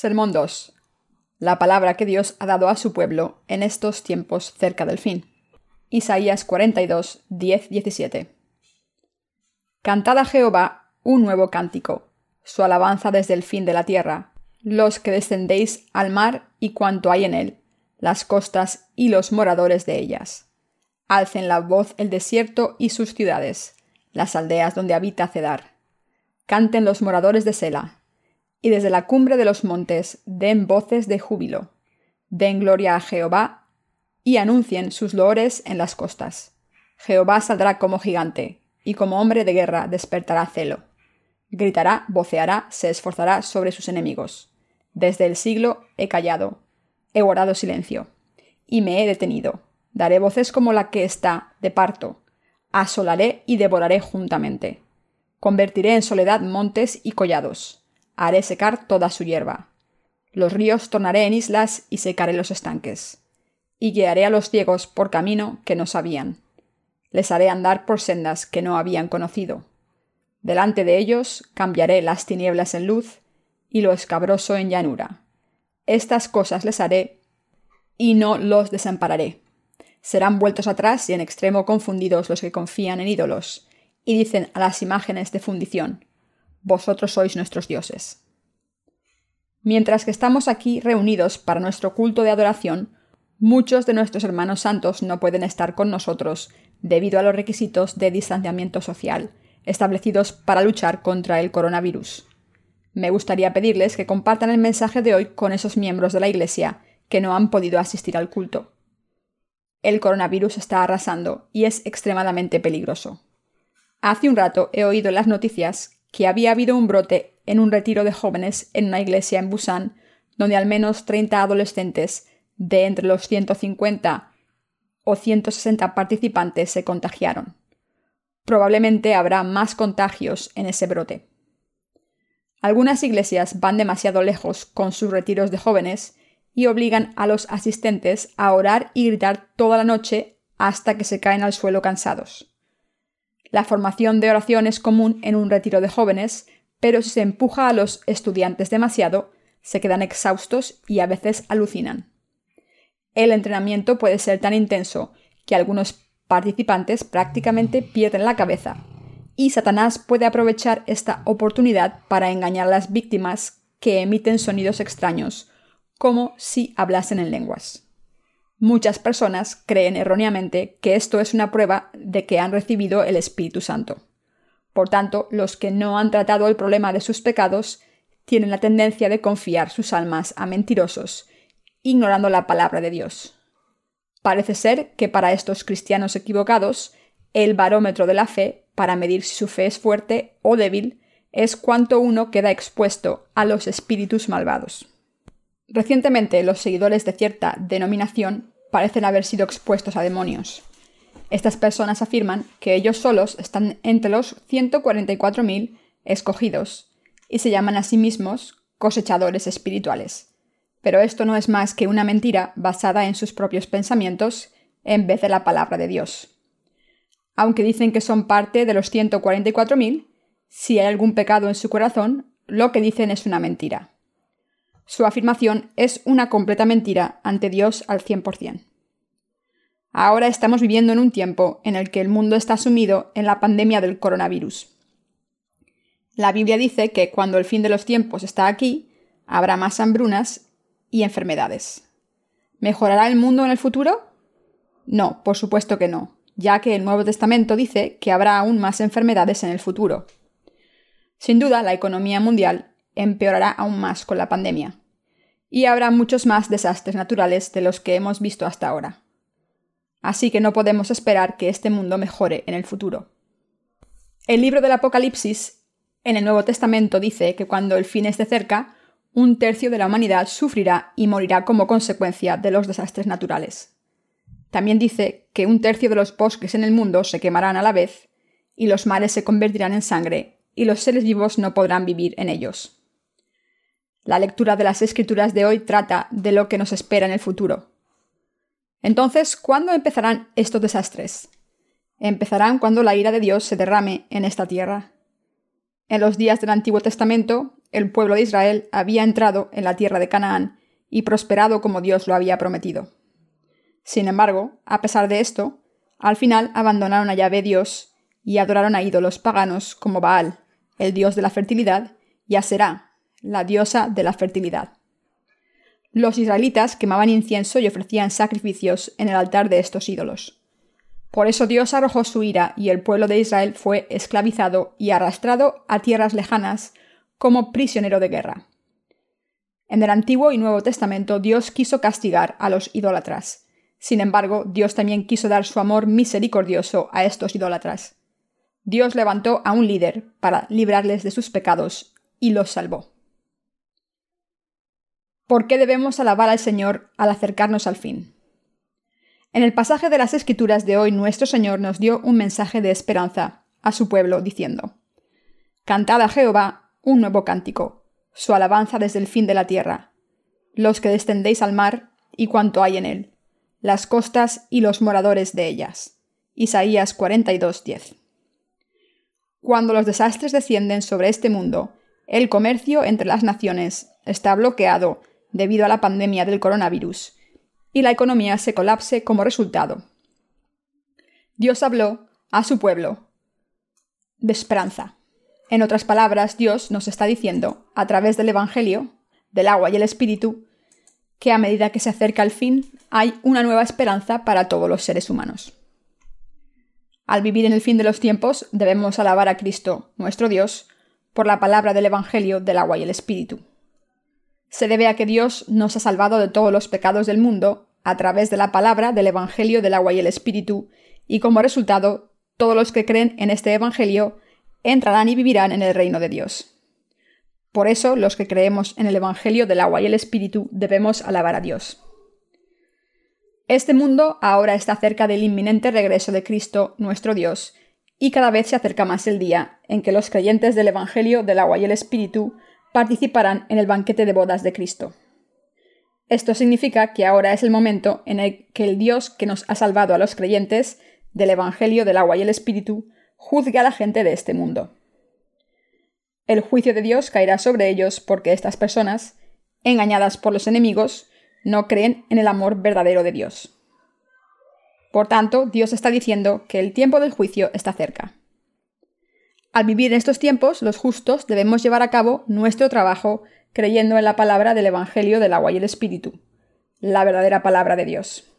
Sermón 2. La palabra que Dios ha dado a su pueblo en estos tiempos cerca del fin. Isaías 42, 10, 17. Cantad a Jehová un nuevo cántico, su alabanza desde el fin de la tierra, los que descendéis al mar y cuanto hay en él, las costas y los moradores de ellas. Alcen la voz el desierto y sus ciudades, las aldeas donde habita Cedar. Canten los moradores de Sela, y desde la cumbre de los montes den voces de júbilo. Den gloria a Jehová y anuncien sus loores en las costas. Jehová saldrá como gigante, y como hombre de guerra despertará celo. Gritará, voceará, se esforzará sobre sus enemigos. Desde el siglo he callado, he guardado silencio, y me he detenido. Daré voces como la que está de parto. Asolaré y devoraré juntamente. Convertiré en soledad montes y collados haré secar toda su hierba. Los ríos tornaré en islas y secaré los estanques. Y guiaré a los ciegos por camino que no sabían. Les haré andar por sendas que no habían conocido. Delante de ellos cambiaré las tinieblas en luz y lo escabroso en llanura. Estas cosas les haré y no los desampararé. Serán vueltos atrás y en extremo confundidos los que confían en ídolos y dicen a las imágenes de fundición, vosotros sois nuestros dioses. Mientras que estamos aquí reunidos para nuestro culto de adoración, muchos de nuestros hermanos santos no pueden estar con nosotros debido a los requisitos de distanciamiento social establecidos para luchar contra el coronavirus. Me gustaría pedirles que compartan el mensaje de hoy con esos miembros de la Iglesia que no han podido asistir al culto. El coronavirus está arrasando y es extremadamente peligroso. Hace un rato he oído en las noticias que había habido un brote en un retiro de jóvenes en una iglesia en Busan, donde al menos 30 adolescentes de entre los 150 o 160 participantes se contagiaron. Probablemente habrá más contagios en ese brote. Algunas iglesias van demasiado lejos con sus retiros de jóvenes y obligan a los asistentes a orar y gritar toda la noche hasta que se caen al suelo cansados. La formación de oración es común en un retiro de jóvenes, pero si se empuja a los estudiantes demasiado, se quedan exhaustos y a veces alucinan. El entrenamiento puede ser tan intenso que algunos participantes prácticamente pierden la cabeza, y Satanás puede aprovechar esta oportunidad para engañar a las víctimas que emiten sonidos extraños, como si hablasen en lenguas. Muchas personas creen erróneamente que esto es una prueba de que han recibido el Espíritu Santo. Por tanto, los que no han tratado el problema de sus pecados tienen la tendencia de confiar sus almas a mentirosos, ignorando la palabra de Dios. Parece ser que para estos cristianos equivocados, el barómetro de la fe, para medir si su fe es fuerte o débil, es cuánto uno queda expuesto a los espíritus malvados. Recientemente los seguidores de cierta denominación parecen haber sido expuestos a demonios. Estas personas afirman que ellos solos están entre los 144.000 escogidos y se llaman a sí mismos cosechadores espirituales. Pero esto no es más que una mentira basada en sus propios pensamientos en vez de la palabra de Dios. Aunque dicen que son parte de los 144.000, si hay algún pecado en su corazón, lo que dicen es una mentira. Su afirmación es una completa mentira ante Dios al 100%. Ahora estamos viviendo en un tiempo en el que el mundo está sumido en la pandemia del coronavirus. La Biblia dice que cuando el fin de los tiempos está aquí, habrá más hambrunas y enfermedades. ¿Mejorará el mundo en el futuro? No, por supuesto que no, ya que el Nuevo Testamento dice que habrá aún más enfermedades en el futuro. Sin duda, la economía mundial empeorará aún más con la pandemia. Y habrá muchos más desastres naturales de los que hemos visto hasta ahora. Así que no podemos esperar que este mundo mejore en el futuro. El libro del Apocalipsis en el Nuevo Testamento dice que cuando el fin esté cerca, un tercio de la humanidad sufrirá y morirá como consecuencia de los desastres naturales. También dice que un tercio de los bosques en el mundo se quemarán a la vez, y los mares se convertirán en sangre, y los seres vivos no podrán vivir en ellos. La lectura de las escrituras de hoy trata de lo que nos espera en el futuro. Entonces, ¿cuándo empezarán estos desastres? Empezarán cuando la ira de Dios se derrame en esta tierra. En los días del Antiguo Testamento, el pueblo de Israel había entrado en la tierra de Canaán y prosperado como Dios lo había prometido. Sin embargo, a pesar de esto, al final abandonaron a Yahvé Dios y adoraron a ídolos paganos como Baal, el dios de la fertilidad, y a Será, la diosa de la fertilidad. Los israelitas quemaban incienso y ofrecían sacrificios en el altar de estos ídolos. Por eso Dios arrojó su ira y el pueblo de Israel fue esclavizado y arrastrado a tierras lejanas como prisionero de guerra. En el Antiguo y Nuevo Testamento Dios quiso castigar a los idólatras. Sin embargo, Dios también quiso dar su amor misericordioso a estos idólatras. Dios levantó a un líder para librarles de sus pecados y los salvó. ¿Por qué debemos alabar al Señor al acercarnos al fin? En el pasaje de las Escrituras de hoy nuestro Señor nos dio un mensaje de esperanza a su pueblo diciendo, Cantad a Jehová un nuevo cántico, su alabanza desde el fin de la tierra, los que descendéis al mar y cuanto hay en él, las costas y los moradores de ellas. Isaías 42:10. Cuando los desastres descienden sobre este mundo, el comercio entre las naciones está bloqueado debido a la pandemia del coronavirus y la economía se colapse como resultado. Dios habló a su pueblo de esperanza. En otras palabras, Dios nos está diciendo, a través del Evangelio, del agua y el Espíritu, que a medida que se acerca el fin, hay una nueva esperanza para todos los seres humanos. Al vivir en el fin de los tiempos, debemos alabar a Cristo, nuestro Dios, por la palabra del Evangelio del agua y el Espíritu se debe a que Dios nos ha salvado de todos los pecados del mundo a través de la palabra del Evangelio del agua y el Espíritu, y como resultado, todos los que creen en este Evangelio entrarán y vivirán en el reino de Dios. Por eso, los que creemos en el Evangelio del agua y el Espíritu debemos alabar a Dios. Este mundo ahora está cerca del inminente regreso de Cristo, nuestro Dios, y cada vez se acerca más el día en que los creyentes del Evangelio del agua y el Espíritu participarán en el banquete de bodas de Cristo. Esto significa que ahora es el momento en el que el Dios que nos ha salvado a los creyentes del Evangelio del agua y el Espíritu juzgue a la gente de este mundo. El juicio de Dios caerá sobre ellos porque estas personas, engañadas por los enemigos, no creen en el amor verdadero de Dios. Por tanto, Dios está diciendo que el tiempo del juicio está cerca. Al vivir en estos tiempos, los justos debemos llevar a cabo nuestro trabajo creyendo en la palabra del Evangelio del agua y el Espíritu, la verdadera palabra de Dios.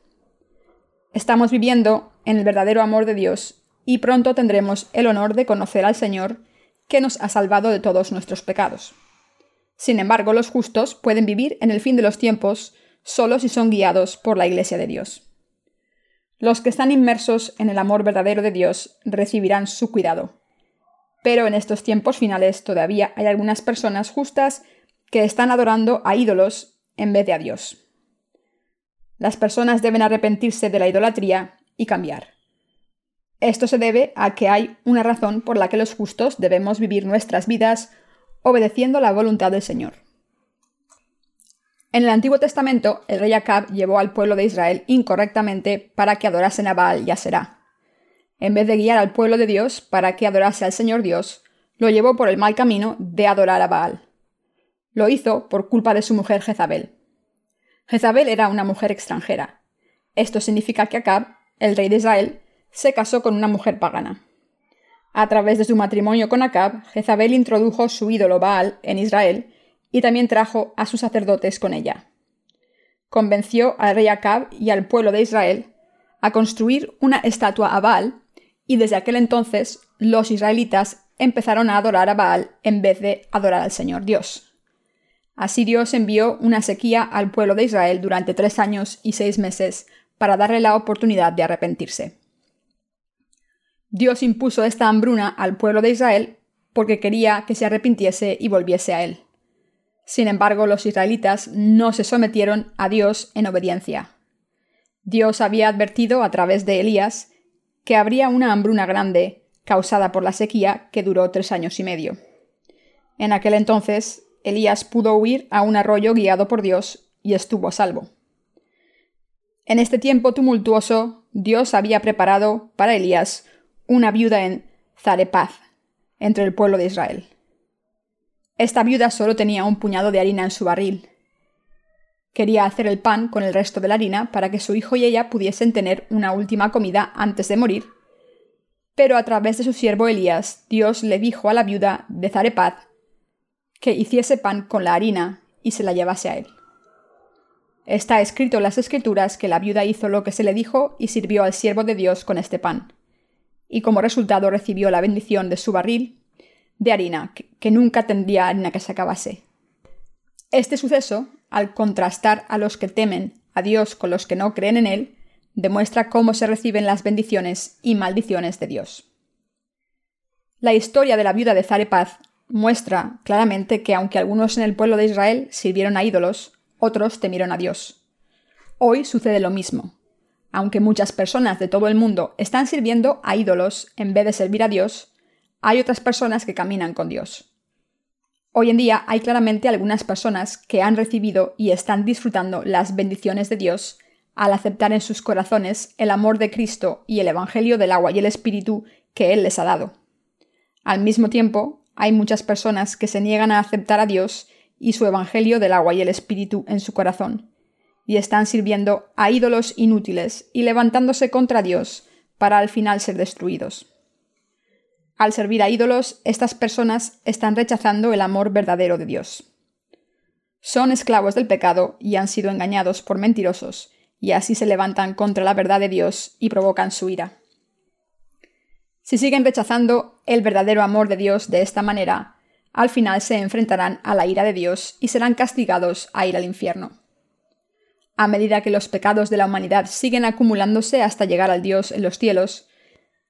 Estamos viviendo en el verdadero amor de Dios y pronto tendremos el honor de conocer al Señor que nos ha salvado de todos nuestros pecados. Sin embargo, los justos pueden vivir en el fin de los tiempos solo si son guiados por la Iglesia de Dios. Los que están inmersos en el amor verdadero de Dios recibirán su cuidado pero en estos tiempos finales todavía hay algunas personas justas que están adorando a ídolos en vez de a Dios. Las personas deben arrepentirse de la idolatría y cambiar. Esto se debe a que hay una razón por la que los justos debemos vivir nuestras vidas obedeciendo la voluntad del Señor. En el Antiguo Testamento, el rey Acab llevó al pueblo de Israel incorrectamente para que adorasen a Baal y a Será. En vez de guiar al pueblo de Dios para que adorase al Señor Dios, lo llevó por el mal camino de adorar a Baal. Lo hizo por culpa de su mujer Jezabel. Jezabel era una mujer extranjera. Esto significa que Acab, el rey de Israel, se casó con una mujer pagana. A través de su matrimonio con Acab, Jezabel introdujo su ídolo Baal en Israel y también trajo a sus sacerdotes con ella. Convenció al rey Acab y al pueblo de Israel a construir una estatua a Baal y desde aquel entonces los israelitas empezaron a adorar a Baal en vez de adorar al Señor Dios. Así Dios envió una sequía al pueblo de Israel durante tres años y seis meses para darle la oportunidad de arrepentirse. Dios impuso esta hambruna al pueblo de Israel porque quería que se arrepintiese y volviese a él. Sin embargo, los israelitas no se sometieron a Dios en obediencia. Dios había advertido a través de Elías que habría una hambruna grande causada por la sequía que duró tres años y medio. En aquel entonces, Elías pudo huir a un arroyo guiado por Dios y estuvo a salvo. En este tiempo tumultuoso, Dios había preparado para Elías una viuda en Zarepaz, entre el pueblo de Israel. Esta viuda solo tenía un puñado de harina en su barril. Quería hacer el pan con el resto de la harina para que su hijo y ella pudiesen tener una última comida antes de morir. Pero a través de su siervo Elías, Dios le dijo a la viuda de Zarepad que hiciese pan con la harina y se la llevase a él. Está escrito en las escrituras que la viuda hizo lo que se le dijo y sirvió al siervo de Dios con este pan. Y como resultado recibió la bendición de su barril de harina, que nunca tendría harina que se acabase. Este suceso, al contrastar a los que temen a Dios con los que no creen en Él, demuestra cómo se reciben las bendiciones y maldiciones de Dios. La historia de la viuda de Zarepaz muestra claramente que aunque algunos en el pueblo de Israel sirvieron a ídolos, otros temieron a Dios. Hoy sucede lo mismo. Aunque muchas personas de todo el mundo están sirviendo a ídolos en vez de servir a Dios, hay otras personas que caminan con Dios. Hoy en día hay claramente algunas personas que han recibido y están disfrutando las bendiciones de Dios al aceptar en sus corazones el amor de Cristo y el Evangelio del agua y el Espíritu que Él les ha dado. Al mismo tiempo, hay muchas personas que se niegan a aceptar a Dios y su Evangelio del agua y el Espíritu en su corazón, y están sirviendo a ídolos inútiles y levantándose contra Dios para al final ser destruidos. Al servir a ídolos, estas personas están rechazando el amor verdadero de Dios. Son esclavos del pecado y han sido engañados por mentirosos, y así se levantan contra la verdad de Dios y provocan su ira. Si siguen rechazando el verdadero amor de Dios de esta manera, al final se enfrentarán a la ira de Dios y serán castigados a ir al infierno. A medida que los pecados de la humanidad siguen acumulándose hasta llegar al Dios en los cielos,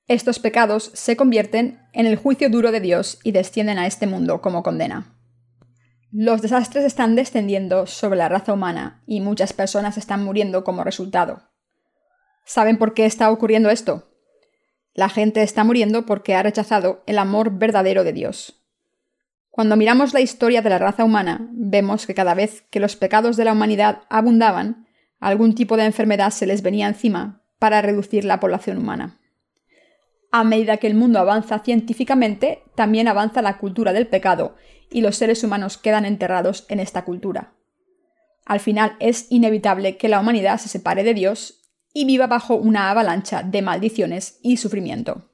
estos pecados se convierten en el juicio duro de Dios y descienden a este mundo como condena. Los desastres están descendiendo sobre la raza humana y muchas personas están muriendo como resultado. ¿Saben por qué está ocurriendo esto? La gente está muriendo porque ha rechazado el amor verdadero de Dios. Cuando miramos la historia de la raza humana, vemos que cada vez que los pecados de la humanidad abundaban, algún tipo de enfermedad se les venía encima para reducir la población humana. A medida que el mundo avanza científicamente, también avanza la cultura del pecado y los seres humanos quedan enterrados en esta cultura. Al final es inevitable que la humanidad se separe de Dios y viva bajo una avalancha de maldiciones y sufrimiento.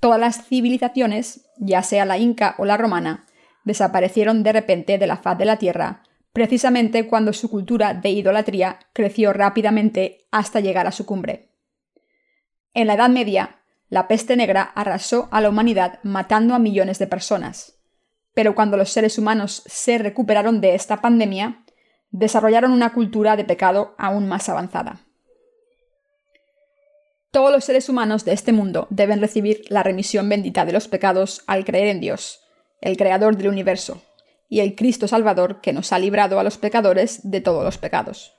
Todas las civilizaciones, ya sea la inca o la romana, desaparecieron de repente de la faz de la tierra, precisamente cuando su cultura de idolatría creció rápidamente hasta llegar a su cumbre. En la Edad Media, la peste negra arrasó a la humanidad matando a millones de personas. Pero cuando los seres humanos se recuperaron de esta pandemia, desarrollaron una cultura de pecado aún más avanzada. Todos los seres humanos de este mundo deben recibir la remisión bendita de los pecados al creer en Dios, el Creador del universo, y el Cristo Salvador que nos ha librado a los pecadores de todos los pecados.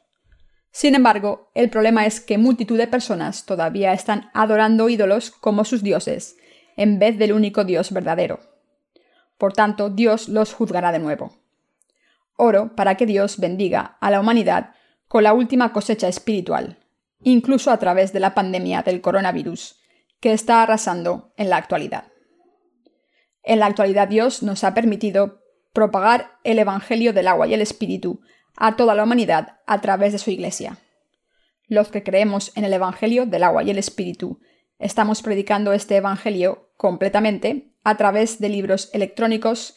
Sin embargo, el problema es que multitud de personas todavía están adorando ídolos como sus dioses, en vez del único Dios verdadero. Por tanto, Dios los juzgará de nuevo. Oro para que Dios bendiga a la humanidad con la última cosecha espiritual, incluso a través de la pandemia del coronavirus, que está arrasando en la actualidad. En la actualidad Dios nos ha permitido propagar el Evangelio del agua y el Espíritu a toda la humanidad a través de su Iglesia. Los que creemos en el Evangelio del agua y el Espíritu estamos predicando este Evangelio completamente a través de libros electrónicos,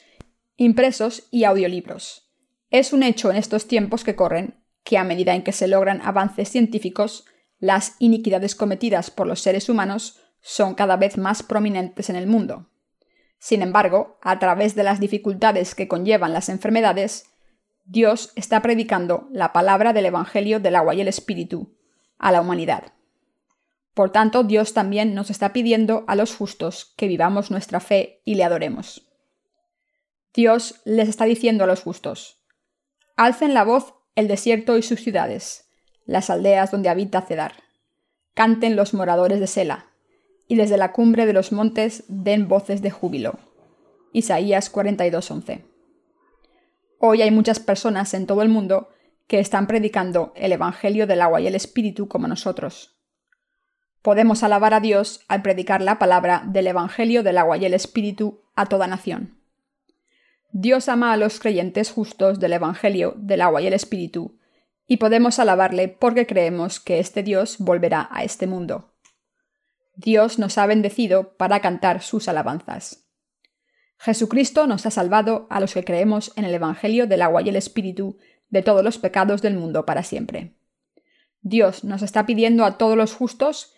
impresos y audiolibros. Es un hecho en estos tiempos que corren que a medida en que se logran avances científicos, las iniquidades cometidas por los seres humanos son cada vez más prominentes en el mundo. Sin embargo, a través de las dificultades que conllevan las enfermedades, Dios está predicando la palabra del Evangelio del agua y el Espíritu a la humanidad. Por tanto, Dios también nos está pidiendo a los justos que vivamos nuestra fe y le adoremos. Dios les está diciendo a los justos, alcen la voz el desierto y sus ciudades, las aldeas donde habita Cedar. Canten los moradores de Sela, y desde la cumbre de los montes den voces de júbilo. Isaías 42:11. Hoy hay muchas personas en todo el mundo que están predicando el Evangelio del agua y el Espíritu como nosotros. Podemos alabar a Dios al predicar la palabra del Evangelio del agua y el Espíritu a toda nación. Dios ama a los creyentes justos del Evangelio del agua y el Espíritu, y podemos alabarle porque creemos que este Dios volverá a este mundo. Dios nos ha bendecido para cantar sus alabanzas. Jesucristo nos ha salvado a los que creemos en el Evangelio del agua y el Espíritu de todos los pecados del mundo para siempre. Dios nos está pidiendo a todos los justos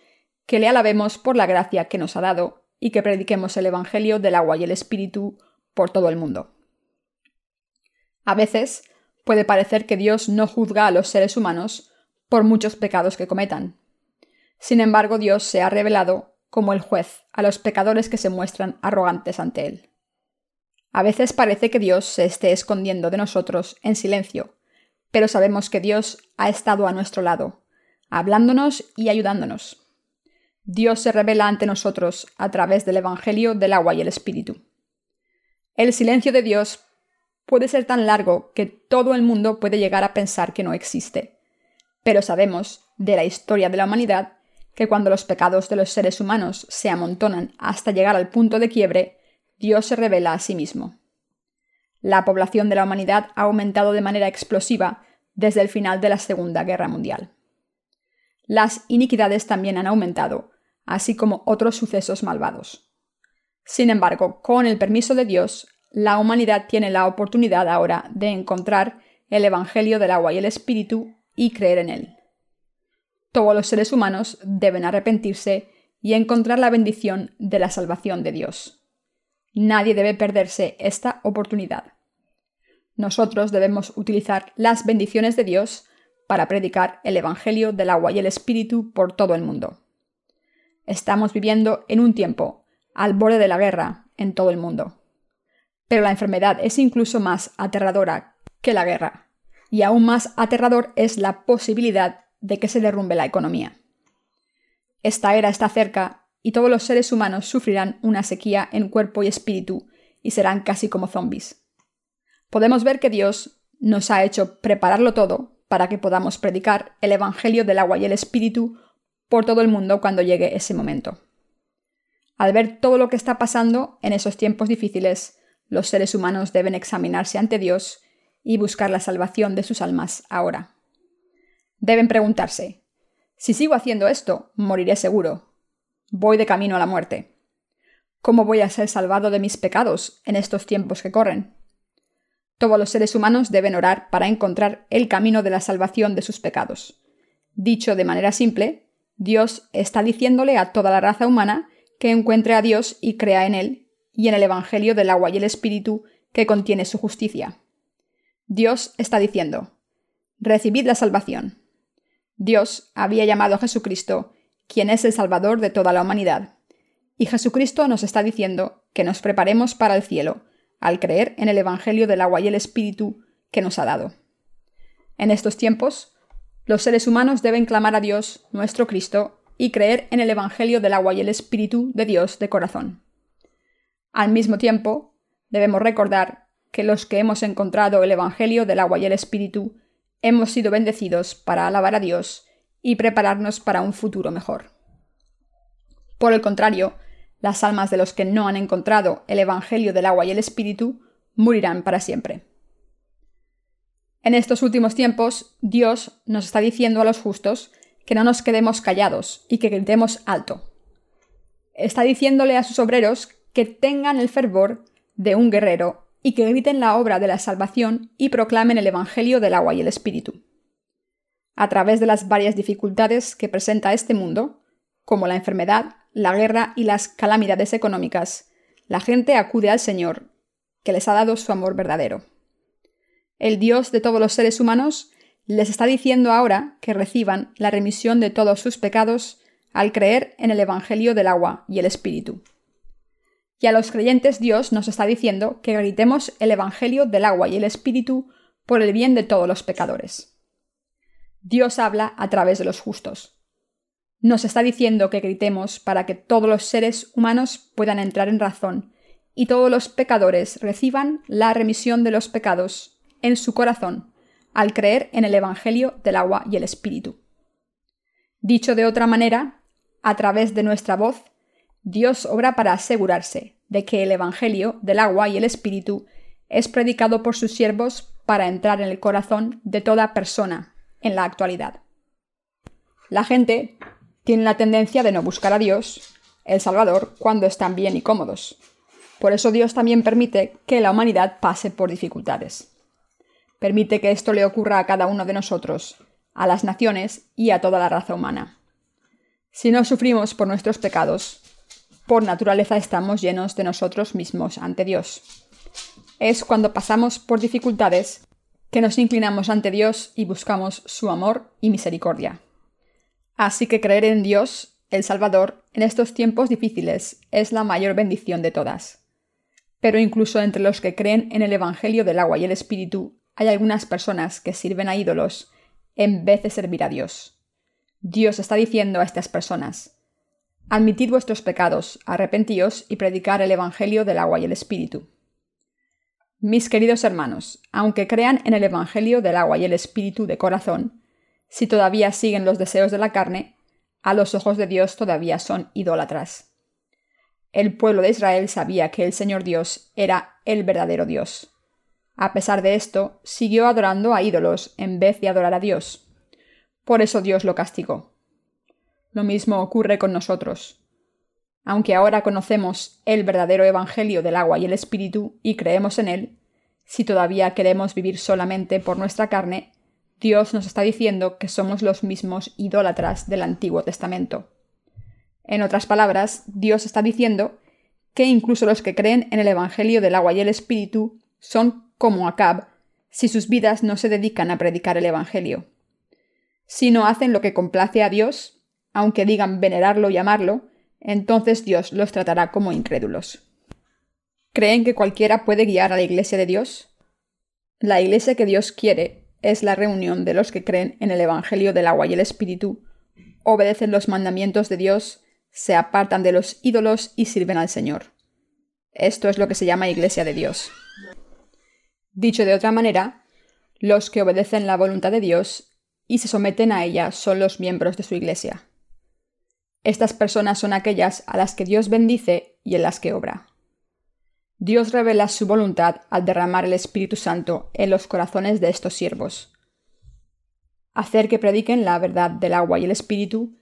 que le alabemos por la gracia que nos ha dado y que prediquemos el Evangelio del agua y el Espíritu por todo el mundo. A veces puede parecer que Dios no juzga a los seres humanos por muchos pecados que cometan. Sin embargo, Dios se ha revelado como el juez a los pecadores que se muestran arrogantes ante Él. A veces parece que Dios se esté escondiendo de nosotros en silencio, pero sabemos que Dios ha estado a nuestro lado, hablándonos y ayudándonos. Dios se revela ante nosotros a través del Evangelio del agua y el Espíritu. El silencio de Dios puede ser tan largo que todo el mundo puede llegar a pensar que no existe. Pero sabemos, de la historia de la humanidad, que cuando los pecados de los seres humanos se amontonan hasta llegar al punto de quiebre, Dios se revela a sí mismo. La población de la humanidad ha aumentado de manera explosiva desde el final de la Segunda Guerra Mundial. Las iniquidades también han aumentado, así como otros sucesos malvados. Sin embargo, con el permiso de Dios, la humanidad tiene la oportunidad ahora de encontrar el Evangelio del agua y el Espíritu y creer en él. Todos los seres humanos deben arrepentirse y encontrar la bendición de la salvación de Dios. Nadie debe perderse esta oportunidad. Nosotros debemos utilizar las bendiciones de Dios para predicar el Evangelio del agua y el Espíritu por todo el mundo. Estamos viviendo en un tiempo al borde de la guerra en todo el mundo. Pero la enfermedad es incluso más aterradora que la guerra, y aún más aterrador es la posibilidad de que se derrumbe la economía. Esta era está cerca y todos los seres humanos sufrirán una sequía en cuerpo y espíritu y serán casi como zombies. Podemos ver que Dios nos ha hecho prepararlo todo para que podamos predicar el Evangelio del agua y el Espíritu por todo el mundo cuando llegue ese momento. Al ver todo lo que está pasando en esos tiempos difíciles, los seres humanos deben examinarse ante Dios y buscar la salvación de sus almas ahora. Deben preguntarse, si sigo haciendo esto, moriré seguro. Voy de camino a la muerte. ¿Cómo voy a ser salvado de mis pecados en estos tiempos que corren? Todos los seres humanos deben orar para encontrar el camino de la salvación de sus pecados. Dicho de manera simple, Dios está diciéndole a toda la raza humana que encuentre a Dios y crea en Él y en el Evangelio del agua y el Espíritu que contiene su justicia. Dios está diciendo, recibid la salvación. Dios había llamado a Jesucristo, quien es el Salvador de toda la humanidad. Y Jesucristo nos está diciendo que nos preparemos para el cielo, al creer en el Evangelio del agua y el Espíritu que nos ha dado. En estos tiempos, los seres humanos deben clamar a Dios, nuestro Cristo, y creer en el Evangelio del agua y el Espíritu de Dios de corazón. Al mismo tiempo, debemos recordar que los que hemos encontrado el Evangelio del agua y el Espíritu hemos sido bendecidos para alabar a Dios y prepararnos para un futuro mejor. Por el contrario, las almas de los que no han encontrado el Evangelio del agua y el Espíritu morirán para siempre. En estos últimos tiempos, Dios nos está diciendo a los justos que no nos quedemos callados y que gritemos alto. Está diciéndole a sus obreros que tengan el fervor de un guerrero y que griten la obra de la salvación y proclamen el Evangelio del agua y el Espíritu. A través de las varias dificultades que presenta este mundo, como la enfermedad, la guerra y las calamidades económicas, la gente acude al Señor, que les ha dado su amor verdadero. El Dios de todos los seres humanos les está diciendo ahora que reciban la remisión de todos sus pecados al creer en el Evangelio del agua y el Espíritu. Y a los creyentes Dios nos está diciendo que gritemos el Evangelio del agua y el Espíritu por el bien de todos los pecadores. Dios habla a través de los justos. Nos está diciendo que gritemos para que todos los seres humanos puedan entrar en razón y todos los pecadores reciban la remisión de los pecados en su corazón al creer en el Evangelio del agua y el Espíritu. Dicho de otra manera, a través de nuestra voz Dios obra para asegurarse de que el Evangelio del agua y el Espíritu es predicado por sus siervos para entrar en el corazón de toda persona en la actualidad. La gente tiene la tendencia de no buscar a Dios, el Salvador, cuando están bien y cómodos. Por eso Dios también permite que la humanidad pase por dificultades. Permite que esto le ocurra a cada uno de nosotros, a las naciones y a toda la raza humana. Si no sufrimos por nuestros pecados, por naturaleza estamos llenos de nosotros mismos ante Dios. Es cuando pasamos por dificultades que nos inclinamos ante Dios y buscamos su amor y misericordia. Así que creer en Dios, el Salvador, en estos tiempos difíciles es la mayor bendición de todas. Pero incluso entre los que creen en el Evangelio del agua y el Espíritu, hay algunas personas que sirven a ídolos en vez de servir a Dios. Dios está diciendo a estas personas, Admitid vuestros pecados, arrepentíos y predicar el Evangelio del agua y el Espíritu. Mis queridos hermanos, aunque crean en el Evangelio del agua y el Espíritu de corazón, si todavía siguen los deseos de la carne, a los ojos de Dios todavía son idólatras. El pueblo de Israel sabía que el Señor Dios era el verdadero Dios. A pesar de esto, siguió adorando a ídolos en vez de adorar a Dios. Por eso Dios lo castigó. Lo mismo ocurre con nosotros. Aunque ahora conocemos el verdadero Evangelio del agua y el Espíritu y creemos en él, si todavía queremos vivir solamente por nuestra carne, Dios nos está diciendo que somos los mismos idólatras del Antiguo Testamento. En otras palabras, Dios está diciendo que incluso los que creen en el Evangelio del agua y el Espíritu son como Acab si sus vidas no se dedican a predicar el Evangelio. Si no hacen lo que complace a Dios, aunque digan venerarlo y amarlo, entonces Dios los tratará como incrédulos. ¿Creen que cualquiera puede guiar a la Iglesia de Dios? La Iglesia que Dios quiere es la reunión de los que creen en el Evangelio del agua y el Espíritu, obedecen los mandamientos de Dios, se apartan de los ídolos y sirven al Señor. Esto es lo que se llama Iglesia de Dios. Dicho de otra manera, los que obedecen la voluntad de Dios y se someten a ella son los miembros de su Iglesia. Estas personas son aquellas a las que Dios bendice y en las que obra. Dios revela su voluntad al derramar el Espíritu Santo en los corazones de estos siervos. Hacer que prediquen la verdad del agua y el Espíritu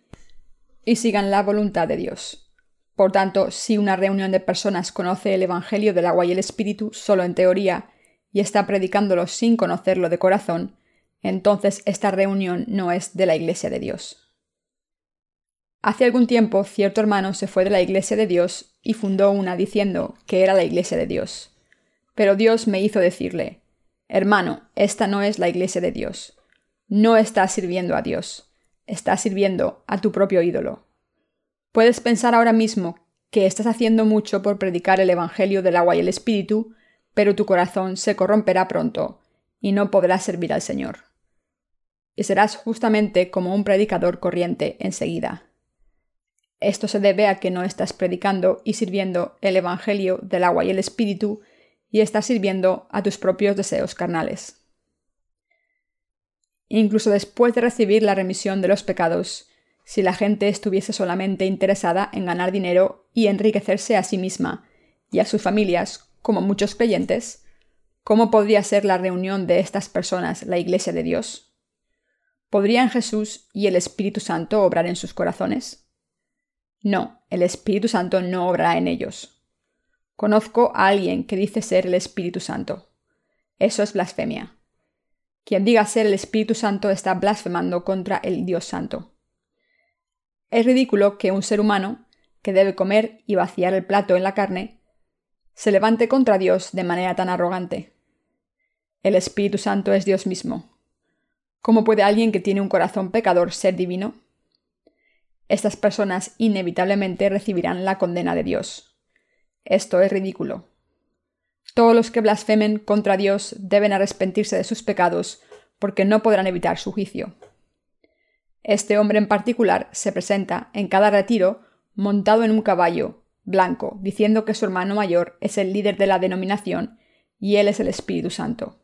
y sigan la voluntad de Dios. Por tanto, si una reunión de personas conoce el Evangelio del agua y el Espíritu solo en teoría y está predicándolo sin conocerlo de corazón, entonces esta reunión no es de la Iglesia de Dios. Hace algún tiempo cierto hermano se fue de la Iglesia de Dios y fundó una diciendo que era la Iglesia de Dios. Pero Dios me hizo decirle, Hermano, esta no es la Iglesia de Dios. No estás sirviendo a Dios, estás sirviendo a tu propio ídolo. Puedes pensar ahora mismo que estás haciendo mucho por predicar el Evangelio del agua y el Espíritu, pero tu corazón se corromperá pronto y no podrás servir al Señor. Y serás justamente como un predicador corriente enseguida. Esto se debe a que no estás predicando y sirviendo el Evangelio del agua y el Espíritu, y estás sirviendo a tus propios deseos carnales. Incluso después de recibir la remisión de los pecados, si la gente estuviese solamente interesada en ganar dinero y enriquecerse a sí misma y a sus familias, como muchos creyentes, ¿cómo podría ser la reunión de estas personas la Iglesia de Dios? ¿Podrían Jesús y el Espíritu Santo obrar en sus corazones? No, el Espíritu Santo no obrará en ellos. Conozco a alguien que dice ser el Espíritu Santo. Eso es blasfemia. Quien diga ser el Espíritu Santo está blasfemando contra el Dios Santo. Es ridículo que un ser humano, que debe comer y vaciar el plato en la carne, se levante contra Dios de manera tan arrogante. El Espíritu Santo es Dios mismo. ¿Cómo puede alguien que tiene un corazón pecador ser divino? Estas personas inevitablemente recibirán la condena de Dios. Esto es ridículo. Todos los que blasfemen contra Dios deben arrepentirse de sus pecados, porque no podrán evitar su juicio. Este hombre en particular se presenta en cada retiro montado en un caballo blanco, diciendo que su hermano mayor es el líder de la denominación y él es el Espíritu Santo.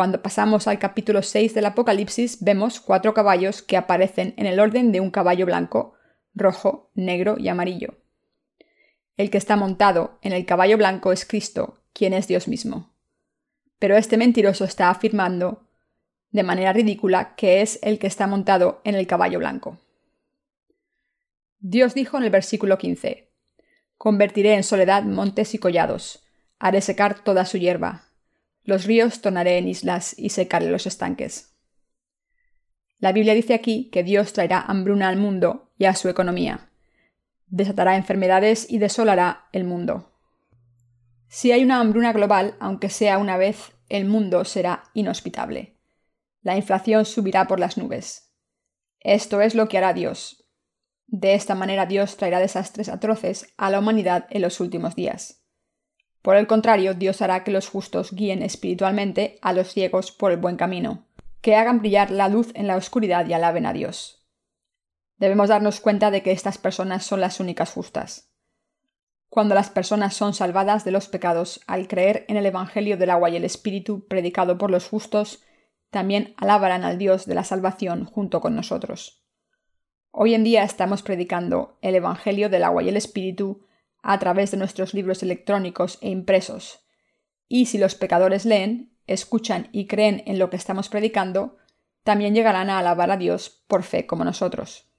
Cuando pasamos al capítulo 6 del Apocalipsis vemos cuatro caballos que aparecen en el orden de un caballo blanco, rojo, negro y amarillo. El que está montado en el caballo blanco es Cristo, quien es Dios mismo. pero este mentiroso está afirmando de manera ridícula que es el que está montado en el caballo blanco. Dios dijo en el versículo 15, Convertiré en soledad montes y collados, haré secar toda su hierba, los ríos tornaré en islas y secaré los estanques. La Biblia dice aquí que Dios traerá hambruna al mundo y a su economía, desatará enfermedades y desolará el mundo. Si hay una hambruna global, aunque sea una vez, el mundo será inhospitable. La inflación subirá por las nubes. Esto es lo que hará Dios. De esta manera Dios traerá desastres atroces a la humanidad en los últimos días. Por el contrario, Dios hará que los justos guíen espiritualmente a los ciegos por el buen camino, que hagan brillar la luz en la oscuridad y alaben a Dios. Debemos darnos cuenta de que estas personas son las únicas justas. Cuando las personas son salvadas de los pecados al creer en el Evangelio del agua y el Espíritu predicado por los justos, también alabarán al Dios de la salvación junto con nosotros. Hoy en día estamos predicando el Evangelio del agua y el Espíritu a través de nuestros libros electrónicos e impresos, y si los pecadores leen, escuchan y creen en lo que estamos predicando, también llegarán a alabar a Dios por fe como nosotros.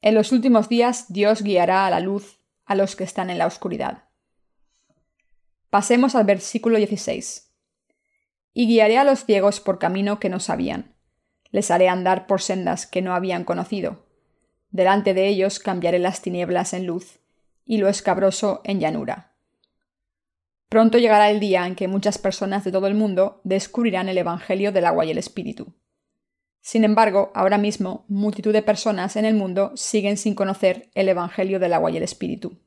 En los últimos días Dios guiará a la luz a los que están en la oscuridad. Pasemos al versículo 16 y guiaré a los ciegos por camino que no sabían. Les haré andar por sendas que no habían conocido. Delante de ellos cambiaré las tinieblas en luz y lo escabroso en llanura. Pronto llegará el día en que muchas personas de todo el mundo descubrirán el Evangelio del agua y el Espíritu. Sin embargo, ahora mismo multitud de personas en el mundo siguen sin conocer el Evangelio del agua y el Espíritu.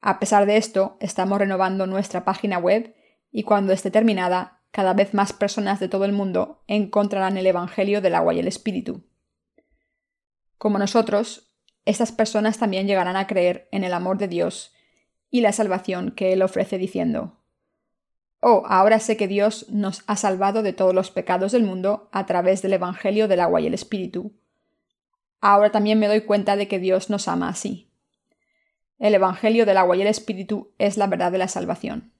A pesar de esto, estamos renovando nuestra página web y cuando esté terminada cada vez más personas de todo el mundo encontrarán el Evangelio del agua y el Espíritu. Como nosotros, estas personas también llegarán a creer en el amor de Dios y la salvación que Él ofrece diciendo, Oh, ahora sé que Dios nos ha salvado de todos los pecados del mundo a través del Evangelio del agua y el Espíritu. Ahora también me doy cuenta de que Dios nos ama así. El Evangelio del agua y el Espíritu es la verdad de la salvación.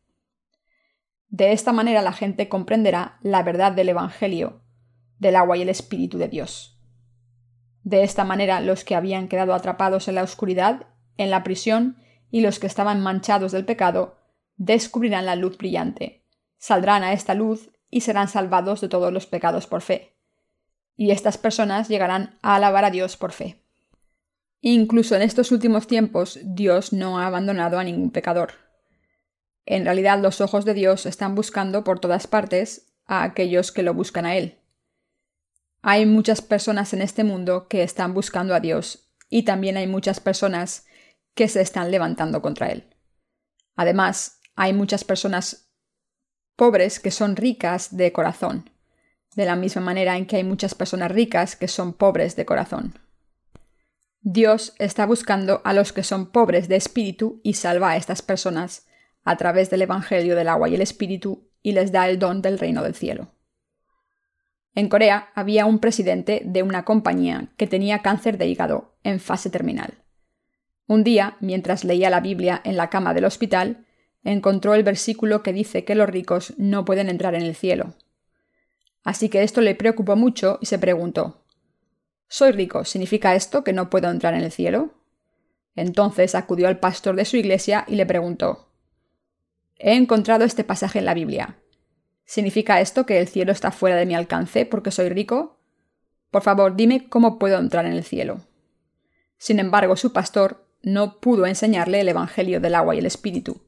De esta manera la gente comprenderá la verdad del Evangelio, del agua y el Espíritu de Dios. De esta manera los que habían quedado atrapados en la oscuridad, en la prisión, y los que estaban manchados del pecado, descubrirán la luz brillante, saldrán a esta luz y serán salvados de todos los pecados por fe. Y estas personas llegarán a alabar a Dios por fe. Incluso en estos últimos tiempos Dios no ha abandonado a ningún pecador. En realidad los ojos de Dios están buscando por todas partes a aquellos que lo buscan a Él. Hay muchas personas en este mundo que están buscando a Dios y también hay muchas personas que se están levantando contra Él. Además, hay muchas personas pobres que son ricas de corazón, de la misma manera en que hay muchas personas ricas que son pobres de corazón. Dios está buscando a los que son pobres de espíritu y salva a estas personas a través del Evangelio del agua y el Espíritu y les da el don del reino del cielo. En Corea había un presidente de una compañía que tenía cáncer de hígado en fase terminal. Un día, mientras leía la Biblia en la cama del hospital, encontró el versículo que dice que los ricos no pueden entrar en el cielo. Así que esto le preocupó mucho y se preguntó ¿Soy rico? ¿Significa esto que no puedo entrar en el cielo? Entonces acudió al pastor de su iglesia y le preguntó He encontrado este pasaje en la Biblia. ¿Significa esto que el cielo está fuera de mi alcance porque soy rico? Por favor, dime cómo puedo entrar en el cielo. Sin embargo, su pastor no pudo enseñarle el Evangelio del agua y el Espíritu.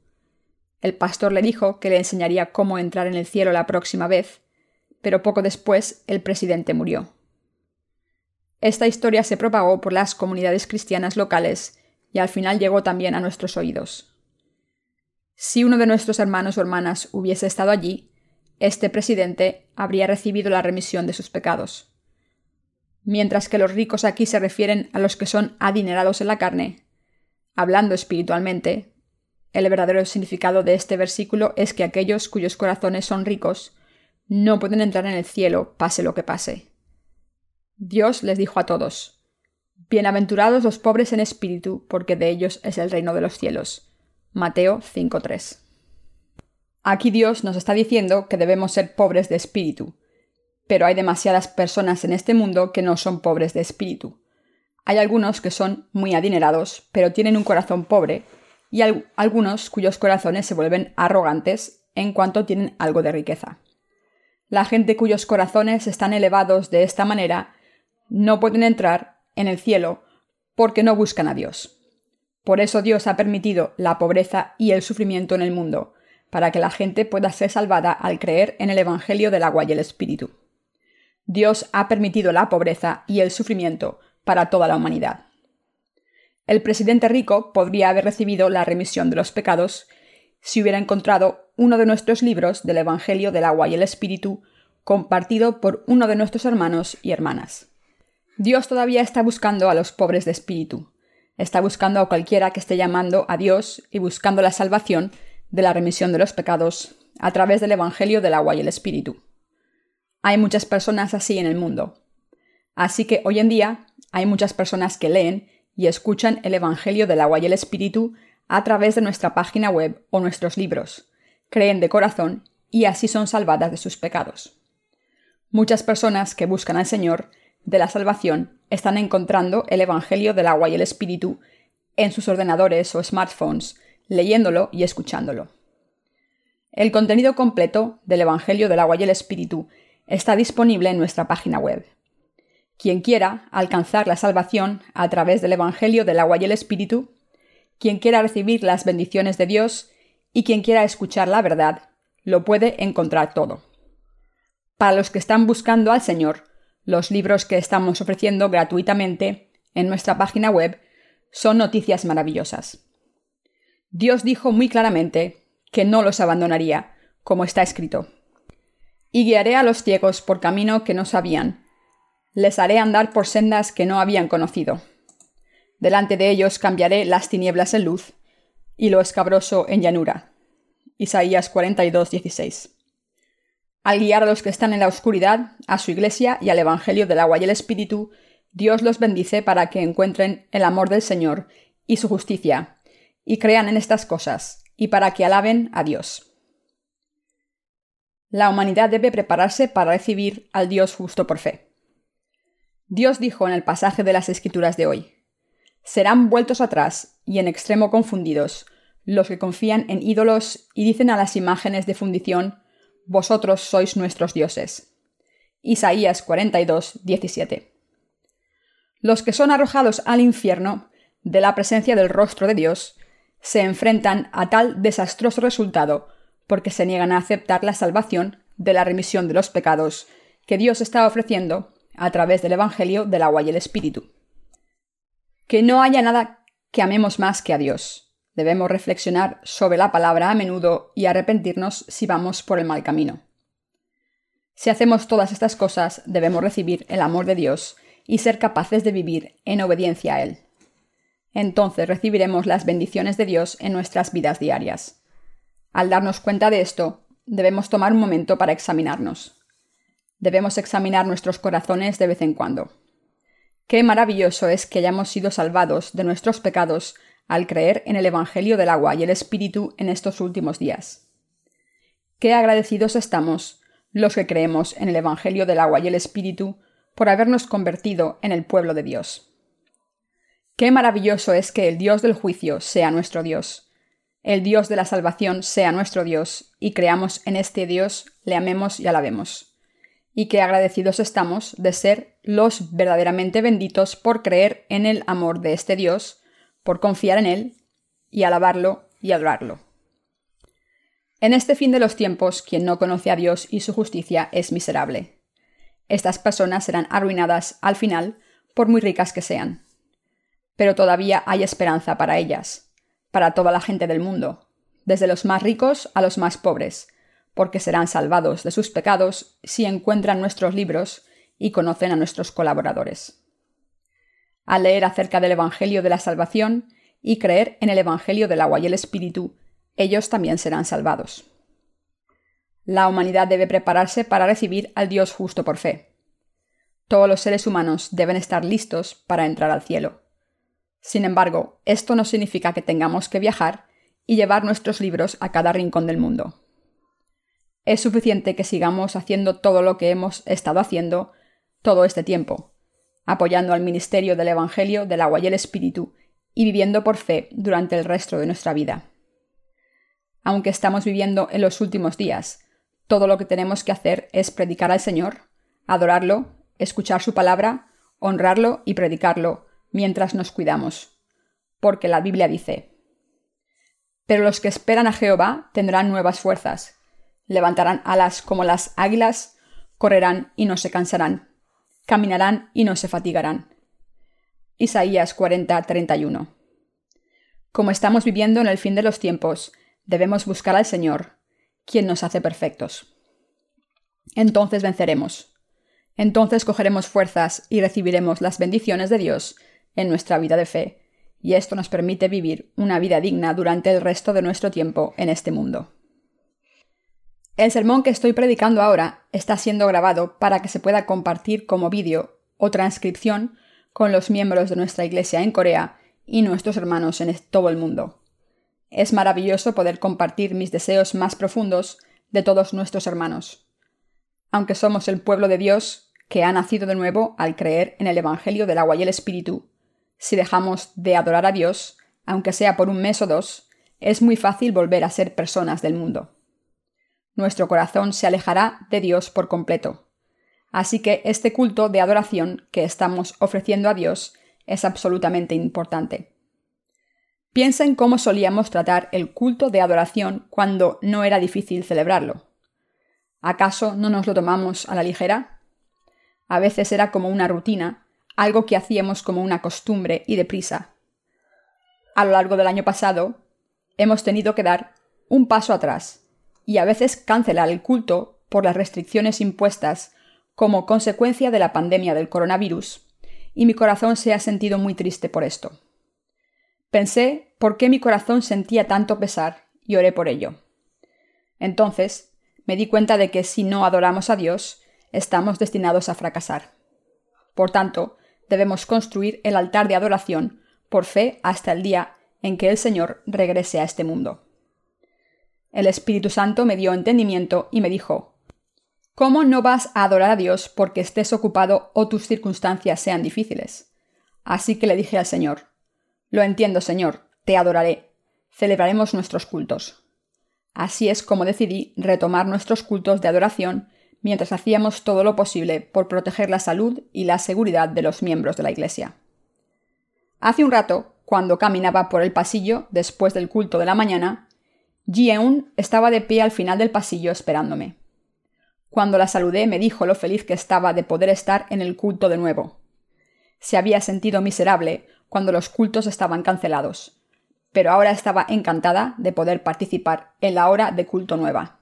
El pastor le dijo que le enseñaría cómo entrar en el cielo la próxima vez, pero poco después el presidente murió. Esta historia se propagó por las comunidades cristianas locales y al final llegó también a nuestros oídos. Si uno de nuestros hermanos o hermanas hubiese estado allí, este presidente habría recibido la remisión de sus pecados. Mientras que los ricos aquí se refieren a los que son adinerados en la carne, hablando espiritualmente, el verdadero significado de este versículo es que aquellos cuyos corazones son ricos no pueden entrar en el cielo, pase lo que pase. Dios les dijo a todos, Bienaventurados los pobres en espíritu, porque de ellos es el reino de los cielos. Mateo 5.3. Aquí Dios nos está diciendo que debemos ser pobres de espíritu, pero hay demasiadas personas en este mundo que no son pobres de espíritu. Hay algunos que son muy adinerados, pero tienen un corazón pobre, y algunos cuyos corazones se vuelven arrogantes en cuanto tienen algo de riqueza. La gente cuyos corazones están elevados de esta manera no pueden entrar en el cielo porque no buscan a Dios. Por eso Dios ha permitido la pobreza y el sufrimiento en el mundo, para que la gente pueda ser salvada al creer en el Evangelio del agua y el Espíritu. Dios ha permitido la pobreza y el sufrimiento para toda la humanidad. El presidente rico podría haber recibido la remisión de los pecados si hubiera encontrado uno de nuestros libros del Evangelio del agua y el Espíritu compartido por uno de nuestros hermanos y hermanas. Dios todavía está buscando a los pobres de espíritu. Está buscando a cualquiera que esté llamando a Dios y buscando la salvación de la remisión de los pecados a través del Evangelio del agua y el Espíritu. Hay muchas personas así en el mundo. Así que hoy en día hay muchas personas que leen y escuchan el Evangelio del agua y el Espíritu a través de nuestra página web o nuestros libros, creen de corazón y así son salvadas de sus pecados. Muchas personas que buscan al Señor de la salvación están encontrando el Evangelio del agua y el Espíritu en sus ordenadores o smartphones, leyéndolo y escuchándolo. El contenido completo del Evangelio del agua y el Espíritu está disponible en nuestra página web. Quien quiera alcanzar la salvación a través del Evangelio del agua y el Espíritu, quien quiera recibir las bendiciones de Dios y quien quiera escuchar la verdad, lo puede encontrar todo. Para los que están buscando al Señor, los libros que estamos ofreciendo gratuitamente en nuestra página web son noticias maravillosas. Dios dijo muy claramente que no los abandonaría, como está escrito. Y guiaré a los ciegos por camino que no sabían. Les haré andar por sendas que no habían conocido. Delante de ellos cambiaré las tinieblas en luz y lo escabroso en llanura. Isaías 42, 16. Al guiar a los que están en la oscuridad, a su iglesia y al Evangelio del agua y el Espíritu, Dios los bendice para que encuentren el amor del Señor y su justicia, y crean en estas cosas, y para que alaben a Dios. La humanidad debe prepararse para recibir al Dios justo por fe. Dios dijo en el pasaje de las Escrituras de hoy, Serán vueltos atrás y en extremo confundidos los que confían en ídolos y dicen a las imágenes de fundición, Vosotros sois nuestros dioses. Isaías 42, 17. Los que son arrojados al infierno, de la presencia del rostro de Dios, se enfrentan a tal desastroso resultado porque se niegan a aceptar la salvación de la remisión de los pecados que Dios está ofreciendo a través del Evangelio del agua y el Espíritu. Que no haya nada que amemos más que a Dios. Debemos reflexionar sobre la palabra a menudo y arrepentirnos si vamos por el mal camino. Si hacemos todas estas cosas, debemos recibir el amor de Dios y ser capaces de vivir en obediencia a Él. Entonces recibiremos las bendiciones de Dios en nuestras vidas diarias. Al darnos cuenta de esto, debemos tomar un momento para examinarnos. Debemos examinar nuestros corazones de vez en cuando. Qué maravilloso es que hayamos sido salvados de nuestros pecados al creer en el Evangelio del agua y el Espíritu en estos últimos días. Qué agradecidos estamos los que creemos en el Evangelio del agua y el Espíritu por habernos convertido en el pueblo de Dios. Qué maravilloso es que el Dios del juicio sea nuestro Dios, el Dios de la salvación sea nuestro Dios, y creamos en este Dios, le amemos y alabemos. Y qué agradecidos estamos de ser los verdaderamente benditos por creer en el amor de este Dios, por confiar en Él y alabarlo y adorarlo. En este fin de los tiempos, quien no conoce a Dios y su justicia es miserable. Estas personas serán arruinadas al final, por muy ricas que sean. Pero todavía hay esperanza para ellas, para toda la gente del mundo, desde los más ricos a los más pobres, porque serán salvados de sus pecados si encuentran nuestros libros y conocen a nuestros colaboradores al leer acerca del Evangelio de la Salvación y creer en el Evangelio del agua y el Espíritu, ellos también serán salvados. La humanidad debe prepararse para recibir al Dios justo por fe. Todos los seres humanos deben estar listos para entrar al cielo. Sin embargo, esto no significa que tengamos que viajar y llevar nuestros libros a cada rincón del mundo. Es suficiente que sigamos haciendo todo lo que hemos estado haciendo todo este tiempo, apoyando al ministerio del Evangelio del agua y el Espíritu y viviendo por fe durante el resto de nuestra vida. Aunque estamos viviendo en los últimos días, todo lo que tenemos que hacer es predicar al Señor, adorarlo, escuchar su palabra, honrarlo y predicarlo mientras nos cuidamos. Porque la Biblia dice, Pero los que esperan a Jehová tendrán nuevas fuerzas, levantarán alas como las águilas, correrán y no se cansarán, caminarán y no se fatigarán. Isaías 40:31. Como estamos viviendo en el fin de los tiempos, debemos buscar al Señor, quien nos hace perfectos. Entonces venceremos. Entonces cogeremos fuerzas y recibiremos las bendiciones de Dios en nuestra vida de fe, y esto nos permite vivir una vida digna durante el resto de nuestro tiempo en este mundo. El sermón que estoy predicando ahora está siendo grabado para que se pueda compartir como vídeo o transcripción con los miembros de nuestra iglesia en Corea y nuestros hermanos en todo el mundo. Es maravilloso poder compartir mis deseos más profundos de todos nuestros hermanos. Aunque somos el pueblo de Dios, que ha nacido de nuevo al creer en el Evangelio del agua y el Espíritu, si dejamos de adorar a Dios, aunque sea por un mes o dos, es muy fácil volver a ser personas del mundo nuestro corazón se alejará de Dios por completo. Así que este culto de adoración que estamos ofreciendo a Dios es absolutamente importante. Piensen cómo solíamos tratar el culto de adoración cuando no era difícil celebrarlo. ¿Acaso no nos lo tomamos a la ligera? A veces era como una rutina, algo que hacíamos como una costumbre y deprisa. A lo largo del año pasado, hemos tenido que dar un paso atrás y a veces cancelar el culto por las restricciones impuestas como consecuencia de la pandemia del coronavirus, y mi corazón se ha sentido muy triste por esto. Pensé por qué mi corazón sentía tanto pesar y oré por ello. Entonces me di cuenta de que si no adoramos a Dios, estamos destinados a fracasar. Por tanto, debemos construir el altar de adoración por fe hasta el día en que el Señor regrese a este mundo. El Espíritu Santo me dio entendimiento y me dijo, ¿Cómo no vas a adorar a Dios porque estés ocupado o tus circunstancias sean difíciles? Así que le dije al Señor, Lo entiendo, Señor, te adoraré. Celebraremos nuestros cultos. Así es como decidí retomar nuestros cultos de adoración mientras hacíamos todo lo posible por proteger la salud y la seguridad de los miembros de la Iglesia. Hace un rato, cuando caminaba por el pasillo después del culto de la mañana, Ji-eun estaba de pie al final del pasillo esperándome. Cuando la saludé me dijo lo feliz que estaba de poder estar en el culto de nuevo. Se había sentido miserable cuando los cultos estaban cancelados, pero ahora estaba encantada de poder participar en la hora de culto nueva.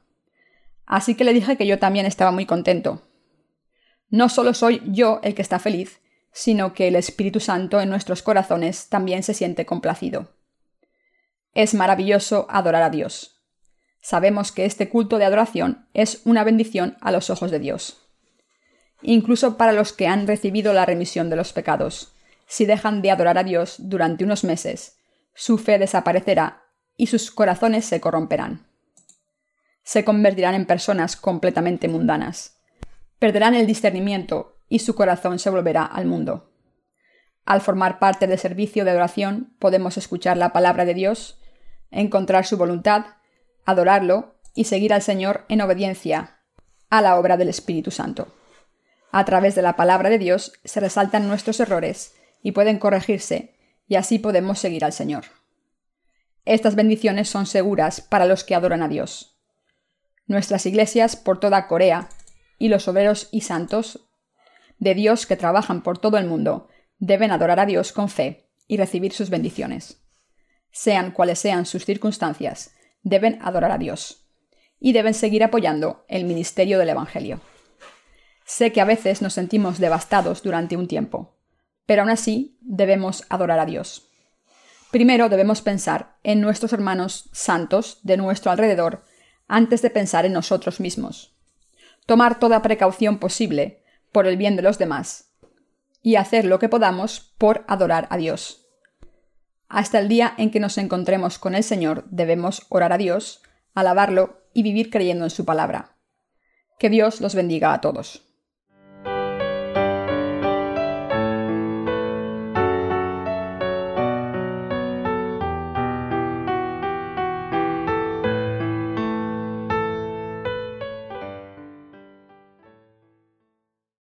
Así que le dije que yo también estaba muy contento. No solo soy yo el que está feliz, sino que el Espíritu Santo en nuestros corazones también se siente complacido. Es maravilloso adorar a Dios. Sabemos que este culto de adoración es una bendición a los ojos de Dios. Incluso para los que han recibido la remisión de los pecados, si dejan de adorar a Dios durante unos meses, su fe desaparecerá y sus corazones se corromperán. Se convertirán en personas completamente mundanas. Perderán el discernimiento y su corazón se volverá al mundo. Al formar parte del servicio de adoración podemos escuchar la palabra de Dios, encontrar su voluntad, adorarlo y seguir al Señor en obediencia a la obra del Espíritu Santo. A través de la palabra de Dios se resaltan nuestros errores y pueden corregirse, y así podemos seguir al Señor. Estas bendiciones son seguras para los que adoran a Dios. Nuestras iglesias por toda Corea y los obreros y santos de Dios que trabajan por todo el mundo deben adorar a Dios con fe y recibir sus bendiciones sean cuales sean sus circunstancias, deben adorar a Dios y deben seguir apoyando el ministerio del Evangelio. Sé que a veces nos sentimos devastados durante un tiempo, pero aún así debemos adorar a Dios. Primero debemos pensar en nuestros hermanos santos de nuestro alrededor antes de pensar en nosotros mismos. Tomar toda precaución posible por el bien de los demás y hacer lo que podamos por adorar a Dios. Hasta el día en que nos encontremos con el Señor debemos orar a Dios, alabarlo y vivir creyendo en su palabra. Que Dios los bendiga a todos.